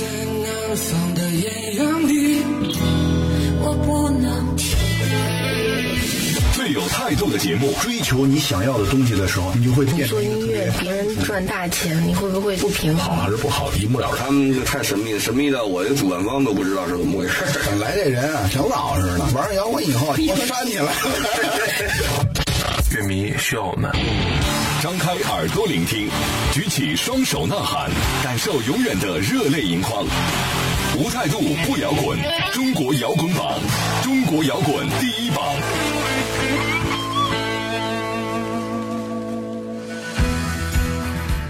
在南方的艳阳里，我不能停。最有态度的节目，追求你想要的东西的时候，你就会变成做音乐，别人赚大钱，你会不会不平衡？好还是不好，一目了然。他们就太神秘了，神秘到我这主办方都不知道是怎么回事。本来这人啊，挺老实的，玩摇滚以后，我扇你了。乐迷需要我们。张开耳朵聆听，举起双手呐喊，感受永远的热泪盈眶。无态度不摇滚，中国摇滚榜，中国摇滚第一榜。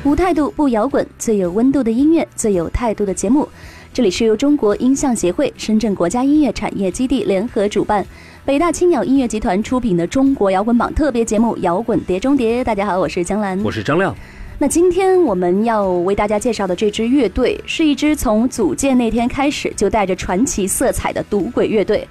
无态度不摇滚，最有温度的音乐，最有态度的节目。这里是由中国音像协会、深圳国家音乐产业基地联合主办，北大青鸟音乐集团出品的中国摇滚榜特别节目《摇滚碟中谍》。大家好，我是江兰，我是张亮。那今天我们要为大家介绍的这支乐队，是一支从组建那天开始就带着传奇色彩的赌鬼乐队。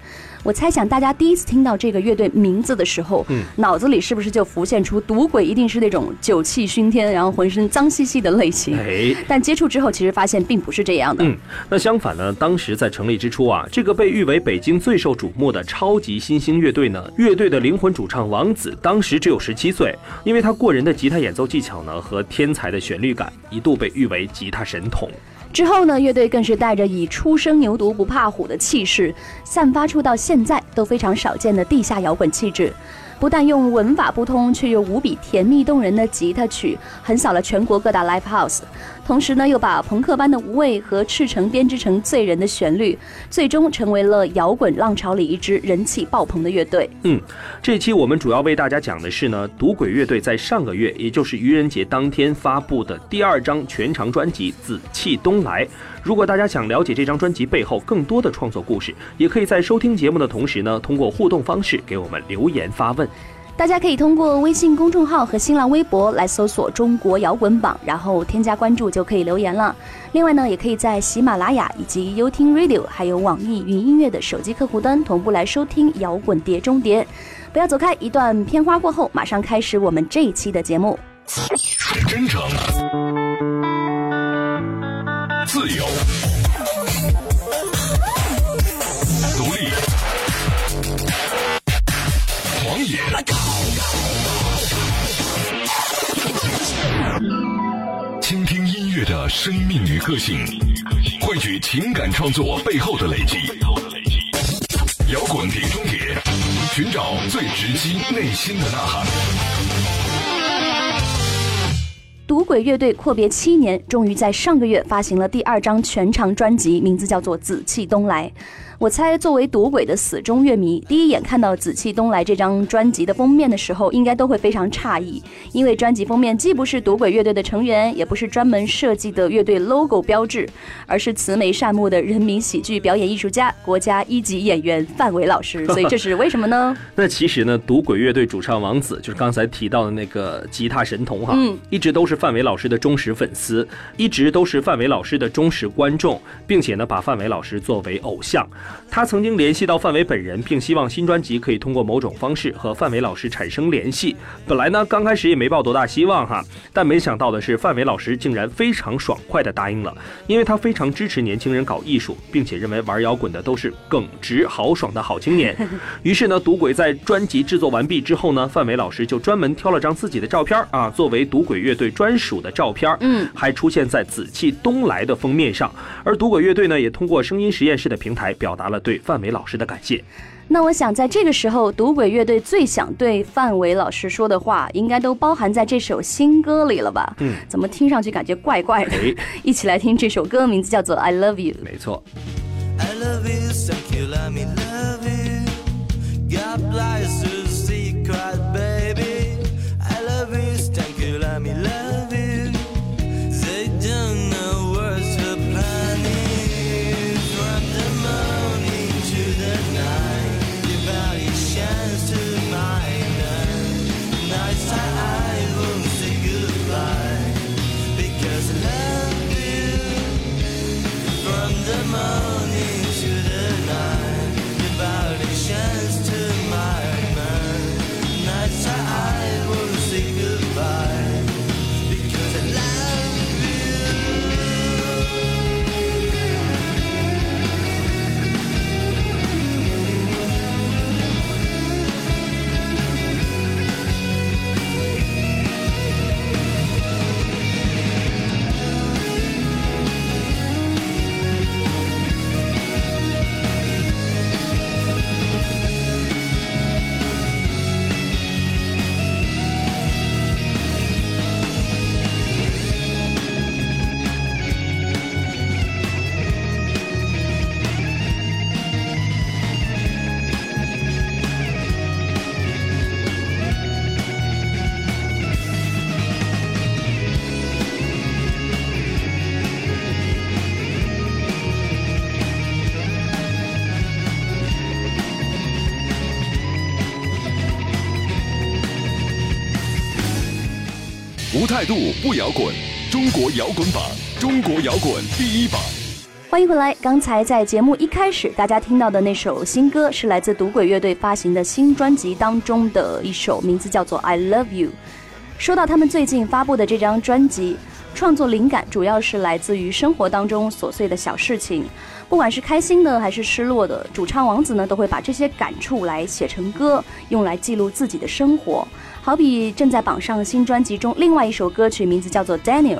我猜想大家第一次听到这个乐队名字的时候，嗯，脑子里是不是就浮现出赌鬼一定是那种酒气熏天，然后浑身脏兮兮的类型？哎，但接触之后，其实发现并不是这样的。嗯，那相反呢，当时在成立之初啊，这个被誉为北京最受瞩目的超级新兴乐队呢，乐队的灵魂主唱王子当时只有十七岁，因为他过人的吉他演奏技巧呢和天才的旋律感，一度被誉为吉他神童。之后呢，乐队更是带着以初生牛犊不怕虎的气势，散发出到现在都非常少见的地下摇滚气质。不但用文法不通却又无比甜蜜动人的吉他曲横扫了全国各大 live house，同时呢，又把朋克般的无畏和赤诚编织成醉人的旋律，最终成为了摇滚浪潮里一支人气爆棚的乐队。嗯，这期我们主要为大家讲的是呢，赌鬼乐队在上个月，也就是愚人节当天发布的第二张全长专辑《紫气东来》。如果大家想了解这张专辑背后更多的创作故事，也可以在收听节目的同时呢，通过互动方式给我们留言发问。大家可以通过微信公众号和新浪微博来搜索“中国摇滚榜”，然后添加关注就可以留言了。另外呢，也可以在喜马拉雅以及优听 Radio 还有网易云音乐的手机客户端同步来收听摇滚碟中谍。不要走开，一段片花过后，马上开始我们这一期的节目。真诚。生命与个性，汇聚情感创作背后的累积。摇滚碟中谍，寻找最直击内心的呐喊。赌鬼乐队阔别七年，终于在上个月发行了第二张全长专辑，名字叫做《紫气东来》。我猜，作为赌鬼的死忠乐迷，第一眼看到《紫气东来》这张专辑的封面的时候，应该都会非常诧异，因为专辑封面既不是赌鬼乐队的成员，也不是专门设计的乐队 logo 标志，而是慈眉善目的人民喜剧表演艺术家、国家一级演员范伟老师。所以这是为什么呢？那其实呢，赌鬼乐队主唱王子就是刚才提到的那个吉他神童哈，嗯，一直都是范伟老师的忠实粉丝，一直都是范伟老师的忠实观众，并且呢，把范伟老师作为偶像。他曾经联系到范伟本人，并希望新专辑可以通过某种方式和范伟老师产生联系。本来呢，刚开始也没抱多大希望哈，但没想到的是，范伟老师竟然非常爽快地答应了，因为他非常支持年轻人搞艺术，并且认为玩摇滚的都是耿直豪爽的好青年。于是呢，赌鬼在专辑制作完毕之后呢，范伟老师就专门挑了张自己的照片啊，作为赌鬼乐队专属的照片，嗯，还出现在《紫气东来》的封面上。而赌鬼乐队呢，也通过声音实验室的平台表答了对范伟老师的感谢。那我想在这个时候赌鬼乐队最想对范伟老师说的话应该都包含在这首新歌里了吧嗯？怎么听上去感觉怪怪的一起来听这首歌名字叫做 i love you 没错。Love you love me love you. 态度不摇滚，中国摇滚榜，中国摇滚第一榜。欢迎回来。刚才在节目一开始，大家听到的那首新歌是来自赌鬼乐队发行的新专辑当中的一首，名字叫做《I Love You》。说到他们最近发布的这张专辑，创作灵感主要是来自于生活当中琐碎的小事情，不管是开心的还是失落的，主唱王子呢都会把这些感触来写成歌，用来记录自己的生活。好比正在榜上新专辑中另外一首歌曲，名字叫做《Daniel》。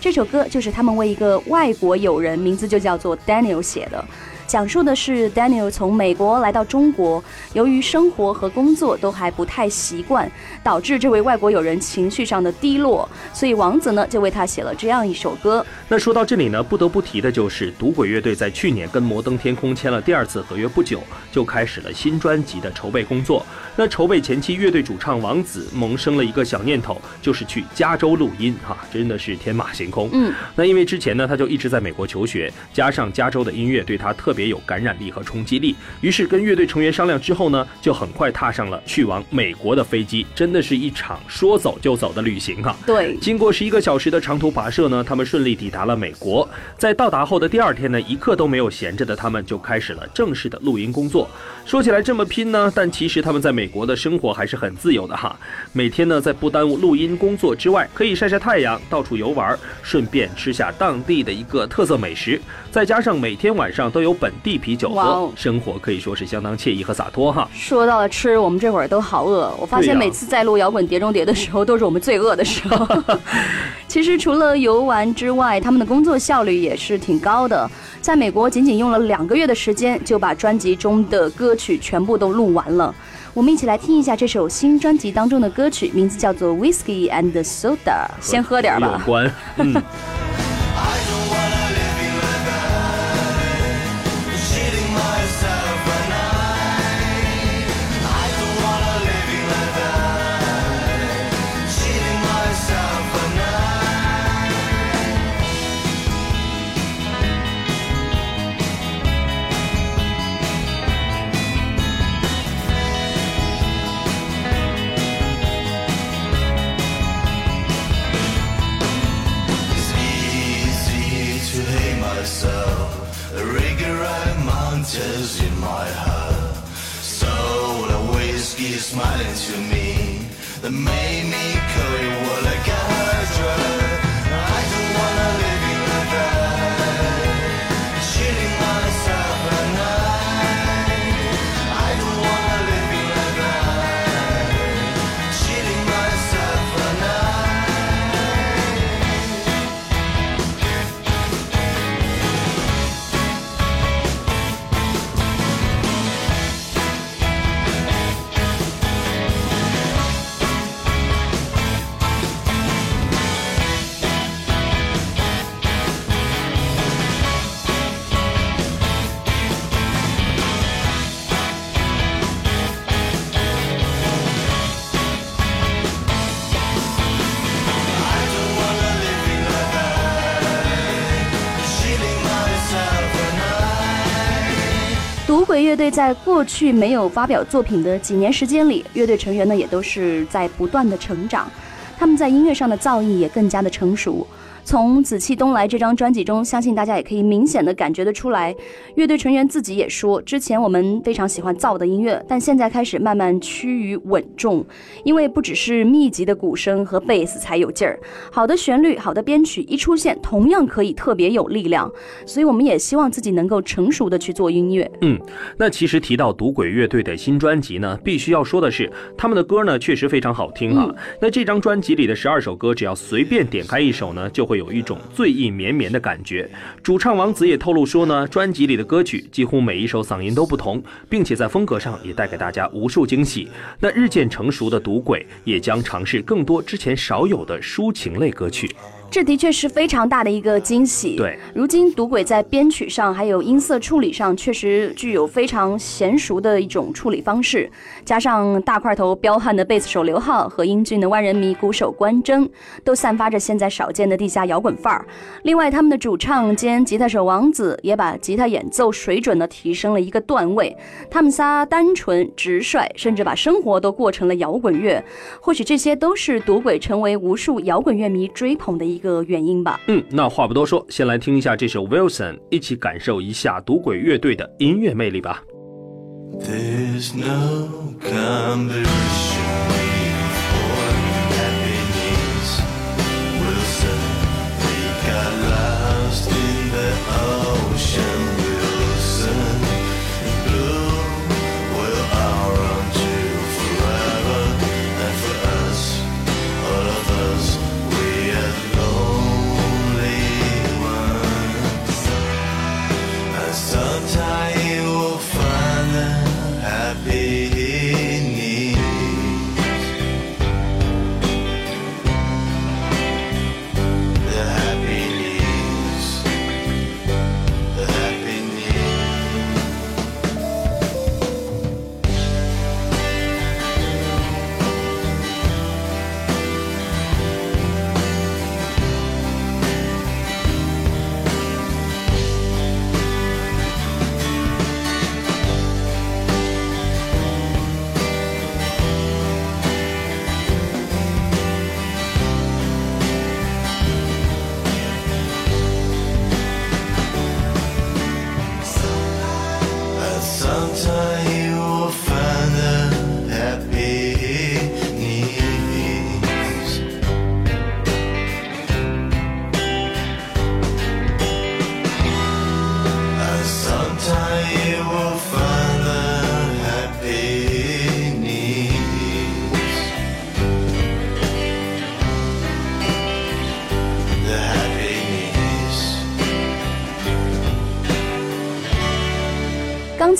这首歌就是他们为一个外国友人，名字就叫做 Daniel 写的。讲述的是 Daniel 从美国来到中国，由于生活和工作都还不太习惯，导致这位外国友人情绪上的低落，所以王子呢就为他写了这样一首歌。那说到这里呢，不得不提的就是赌鬼乐队在去年跟摩登天空签了第二次合约不久，就开始了新专辑的筹备工作。那筹备前期，乐队主唱王子萌生了一个小念头，就是去加州录音，哈，真的是天马行空。嗯，那因为之前呢，他就一直在美国求学，加上加州的音乐对他特别。也有感染力和冲击力，于是跟乐队成员商量之后呢，就很快踏上了去往美国的飞机，真的是一场说走就走的旅行哈。对，经过十一个小时的长途跋涉呢，他们顺利抵达了美国。在到达后的第二天呢，一刻都没有闲着的他们就开始了正式的录音工作。说起来这么拼呢，但其实他们在美国的生活还是很自由的哈。每天呢，在不耽误录音工作之外，可以晒晒太阳，到处游玩，顺便吃下当地的一个特色美食，再加上每天晚上都有本。地啤酒喝，生活可以说是相当惬意和洒脱哈。说到了吃，我们这会儿都好饿。我发现每次在录摇滚碟中谍的时候，都是我们最饿的时候。其实除了游玩之外，他们的工作效率也是挺高的。在美国，仅仅用了两个月的时间，就把专辑中的歌曲全部都录完了。我们一起来听一下这首新专辑当中的歌曲，名字叫做《Whiskey and Soda》。先喝点吧。有关。嗯。tears in my heart. So the whiskey is smiling to me that made me 乐队在过去没有发表作品的几年时间里，乐队成员呢也都是在不断的成长，他们在音乐上的造诣也更加的成熟。从《紫气东来》这张专辑中，相信大家也可以明显的感觉得出来，乐队成员自己也说，之前我们非常喜欢燥的音乐，但现在开始慢慢趋于稳重，因为不只是密集的鼓声和贝斯才有劲儿，好的旋律、好的编曲一出现，同样可以特别有力量。所以我们也希望自己能够成熟的去做音乐。嗯，那其实提到赌鬼乐队的新专辑呢，必须要说的是，他们的歌呢确实非常好听啊。那这张专辑里的十二首歌，只要随便点开一首呢，就会有一种醉意绵绵的感觉。主唱王子也透露说呢，专辑里的歌曲几乎每一首嗓音都不同，并且在风格上也带给大家无数惊喜。那日渐成熟的赌鬼也将尝试更多之前少有的抒情类歌曲。这的确是非常大的一个惊喜。对，如今赌鬼在编曲上还有音色处理上，确实具有非常娴熟的一种处理方式。加上大块头彪悍的贝斯手刘浩和英俊的万人迷鼓手关铮，都散发着现在少见的地下摇滚范儿。另外，他们的主唱兼吉他手王子也把吉他演奏水准呢提升了一个段位。他们仨单纯直率，甚至把生活都过成了摇滚乐。或许这些都是赌鬼成为无数摇滚乐迷追捧的一个原因吧。嗯，那话不多说，先来听一下这首 Wilson，一起感受一下赌鬼乐队的音乐魅力吧。There's no competition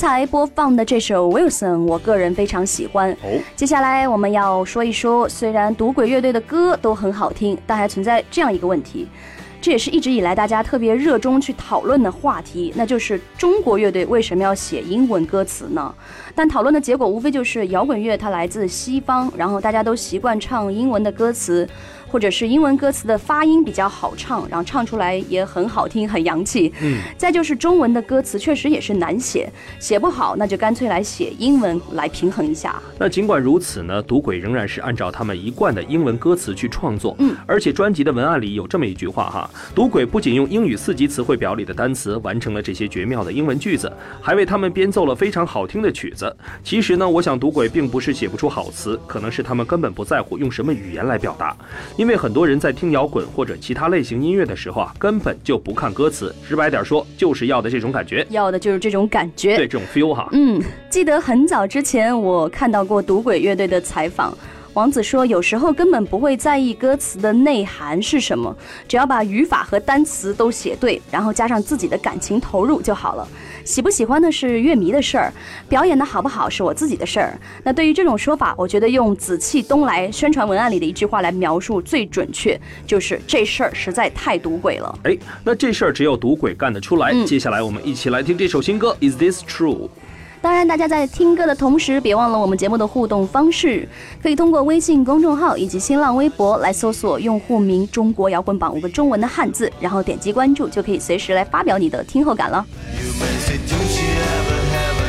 才播放的这首 Wilson，我个人非常喜欢。哦，接下来我们要说一说，虽然赌鬼乐队的歌都很好听，但还存在这样一个问题，这也是一直以来大家特别热衷去讨论的话题，那就是中国乐队为什么要写英文歌词呢？但讨论的结果无非就是摇滚乐它来自西方，然后大家都习惯唱英文的歌词。或者是英文歌词的发音比较好唱，然后唱出来也很好听，很洋气。嗯，再就是中文的歌词确实也是难写，写不好那就干脆来写英文来平衡一下。那尽管如此呢，赌鬼仍然是按照他们一贯的英文歌词去创作。嗯，而且专辑的文案里有这么一句话哈：赌鬼不仅用英语四级词汇表里的单词完成了这些绝妙的英文句子，还为他们编奏了非常好听的曲子。其实呢，我想赌鬼并不是写不出好词，可能是他们根本不在乎用什么语言来表达。因为很多人在听摇滚或者其他类型音乐的时候啊，根本就不看歌词，直白点说，就是要的这种感觉，要的就是这种感觉。对这种 feel 哈。嗯，记得很早之前我看到过赌鬼乐队的采访。王子说：“有时候根本不会在意歌词的内涵是什么，只要把语法和单词都写对，然后加上自己的感情投入就好了。喜不喜欢呢是乐迷的事儿，表演的好不好是我自己的事儿。那对于这种说法，我觉得用紫气东来宣传文案里的一句话来描述最准确，就是这事儿实在太赌鬼了。哎，那这事儿只有赌鬼干得出来。嗯接下来我们一起来听这首新歌《Is This True》。当然，大家在听歌的同时，别忘了我们节目的互动方式，可以通过微信公众号以及新浪微博来搜索用户名“中国摇滚榜”五个中文的汉字，然后点击关注，就可以随时来发表你的听后感了。You may say, don't you ever have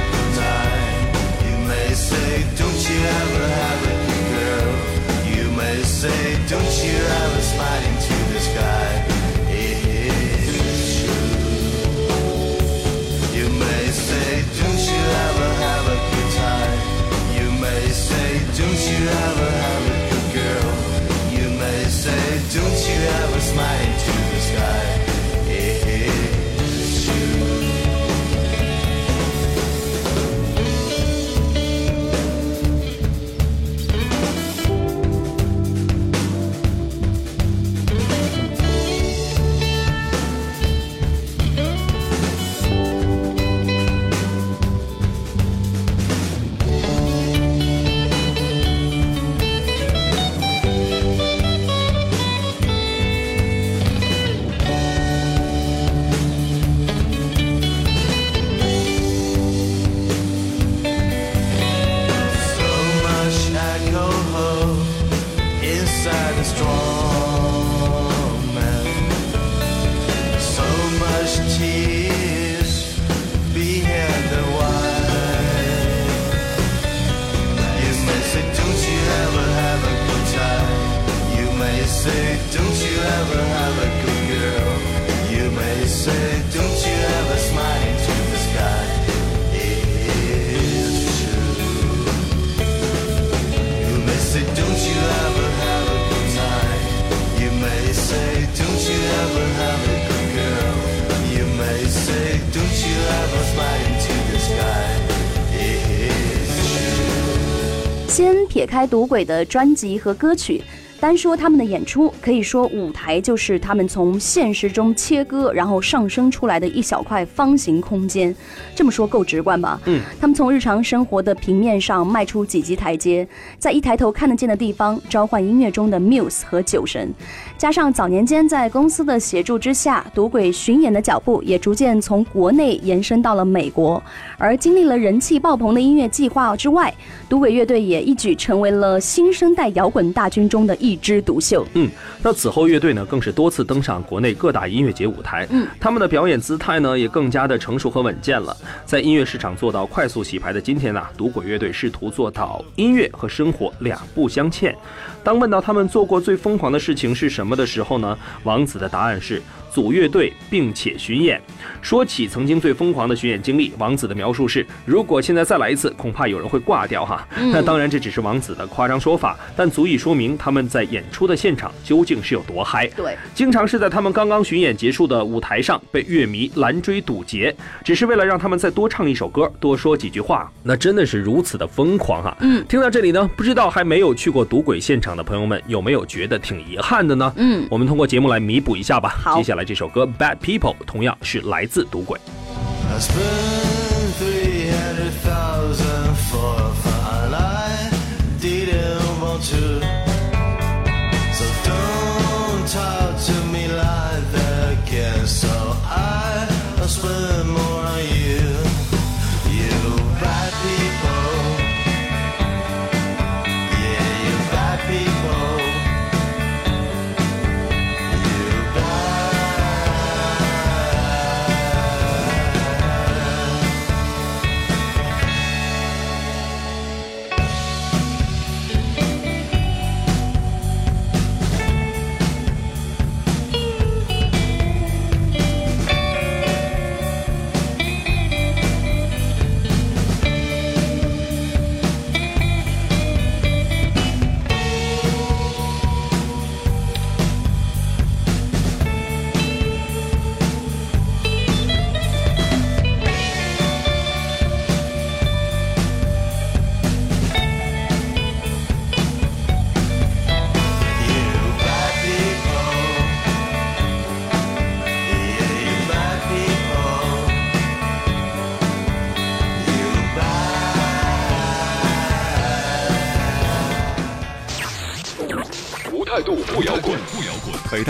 先撇开赌鬼的专辑和歌曲单说他们的演出，可以说舞台就是他们从现实中切割，然后上升出来的一小块方形空间。这么说够直观吧？嗯，他们从日常生活的平面上迈出几级台阶，在一抬头看得见的地方召唤音乐中的 muse 和酒神，加上早年间在公司的协助之下，赌鬼巡演的脚步也逐渐从国内延伸到了美国。而经历了人气爆棚的音乐计划之外，赌鬼乐队也一举成为了新生代摇滚大军中的一枝独秀。嗯，那此后乐队呢，更是多次登上国内各大音乐节舞台。嗯，他们的表演姿态呢，也更加的成熟和稳健了。在音乐市场做到快速洗牌的今天呢，赌鬼乐队试图做到音乐和生活两不相欠。当问到他们做过最疯狂的事情是什么的时候呢，王子的答案是组乐队并且巡演。说起曾经最疯狂的巡演经历，王子的描述是：如果现在再来一次，恐怕有人会挂掉哈。那当然，这只是王子的夸张说法，但足以说明他们在演出的现场究竟是有多嗨。对，经常是在他们刚刚巡演结束的舞台上被乐迷拦追堵截，只是为了让他们再多唱一首歌，多说几句话。那真的是如此的疯狂哈！嗯，听到这里呢，不知道还没有去过赌鬼现场的朋友们，有没有觉得挺遗憾的呢？嗯我们通过节目来弥补一下吧。好接下来这首歌《Bad People》同样是来自赌鬼。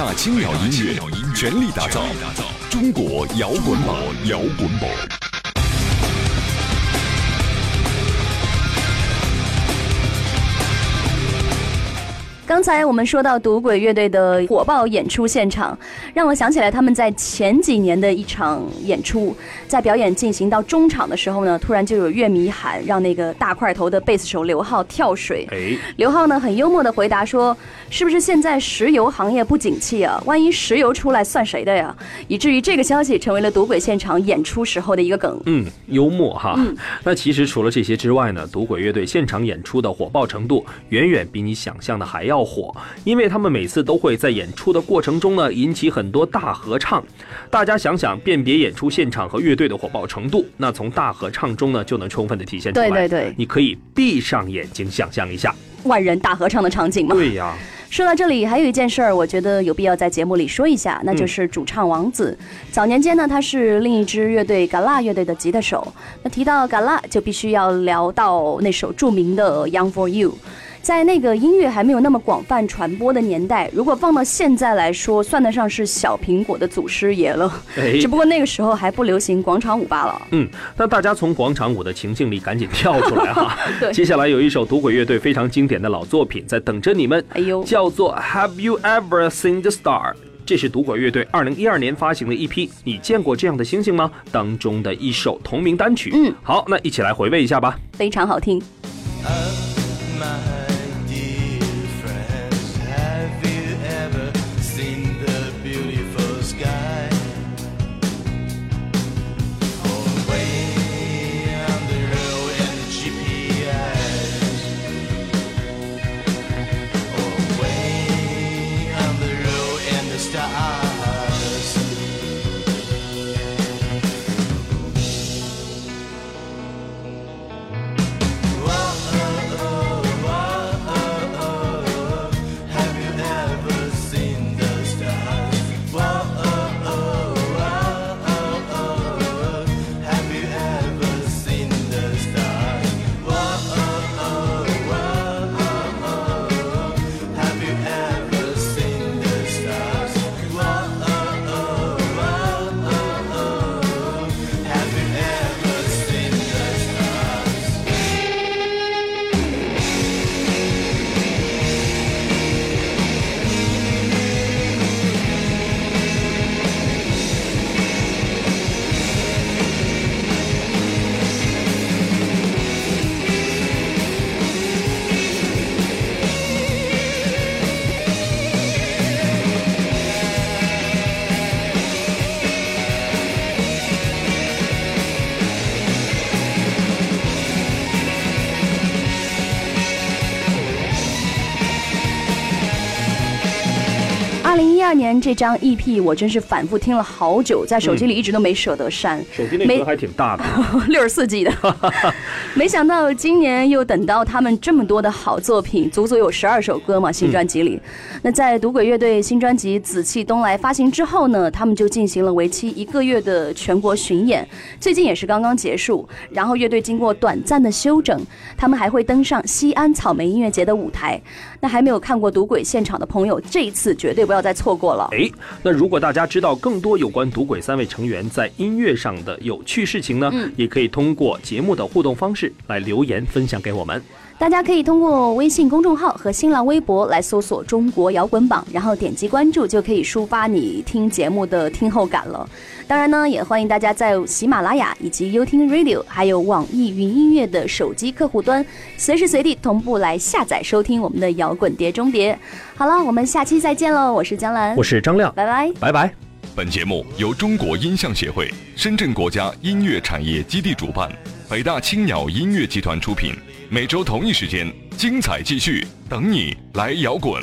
大青鸟音乐全力打造中国摇滚榜，摇滚榜。刚才我们说到赌鬼乐队的火爆演出现场，让我想起来他们在前几年的一场演出，在表演进行到中场的时候呢，突然就有乐迷喊让那个大块头的贝斯手刘浩跳水。哎，刘浩呢很幽默的回答说：“是不是现在石油行业不景气啊？万一石油出来算谁的呀？”以至于这个消息成为了赌鬼现场演出时候的一个梗。嗯，幽默哈。嗯那其实除了这些之外呢，赌鬼乐队现场演出的火爆程度远远比你想象的还要火，因为他们每次都会在演出的过程中呢引起很多大合唱。大家想想，辨别演出现场和乐队的火爆程度，那从大合唱中呢就能充分的体现出来。对对对你可以闭上眼睛想象一下。万人大合唱的场景嘛。对呀，说到这里，还有一件事儿，我觉得有必要在节目里说一下，那就是主唱王子。早年间呢，他是另一支乐队 Gala 乐队的吉他手。那提到 Gala，就必须要聊到那首著名的《Young for You》。在那个音乐还没有那么广泛传播的年代，如果放到现在来说，算得上是小苹果的祖师爷了。哎只不过那个时候还不流行广场舞罢了。嗯，那大家从广场舞的情境里赶紧跳出来哈。对接下来有一首赌鬼乐队非常经典的老作品在等着你们，哎呦叫做《Have You Ever Seen the Star》。这是赌鬼乐队二零一二年发行的一批《你见过这样的星星吗》当中的一首同名单曲。嗯，好，那一起来回味一下吧。非常好听。My 这张 EP 我真是反复听了好久，在手机里一直都没舍得删。手机那歌还挺大的，六十四 G 的。没想到今年又等到他们这么多的好作品，足足有十二首歌嘛，新专辑里。那在赌鬼乐队新专辑《紫气东来》发行之后呢，他们就进行了为期一个月的全国巡演，最近也是刚刚结束。然后乐队经过短暂的休整，他们还会登上西安草莓音乐节的舞台。那还没有看过赌鬼现场的朋友，这一次绝对不要再错过了。哎，那如果大家知道更多有关赌鬼三位成员在音乐上的有趣事情呢，也可以通过节目的互动方式来留言分享给我们。大家可以通过微信公众号和新浪微博来搜索“中国摇滚榜”，然后点击关注，就可以抒发你听节目的听后感了。当然呢，也欢迎大家在喜马拉雅以及优听 Radio，还有网易云音乐的手机客户端，随时随地同步来下载收听我们的摇滚碟中碟。好了，我们下期再见喽！我是江兰，我是张亮，拜拜，拜拜。本节目由中国音像协会、深圳国家音乐产业基地主办，北大青鸟音乐集团出品。每周同一时间，精彩继续，等你来摇滚。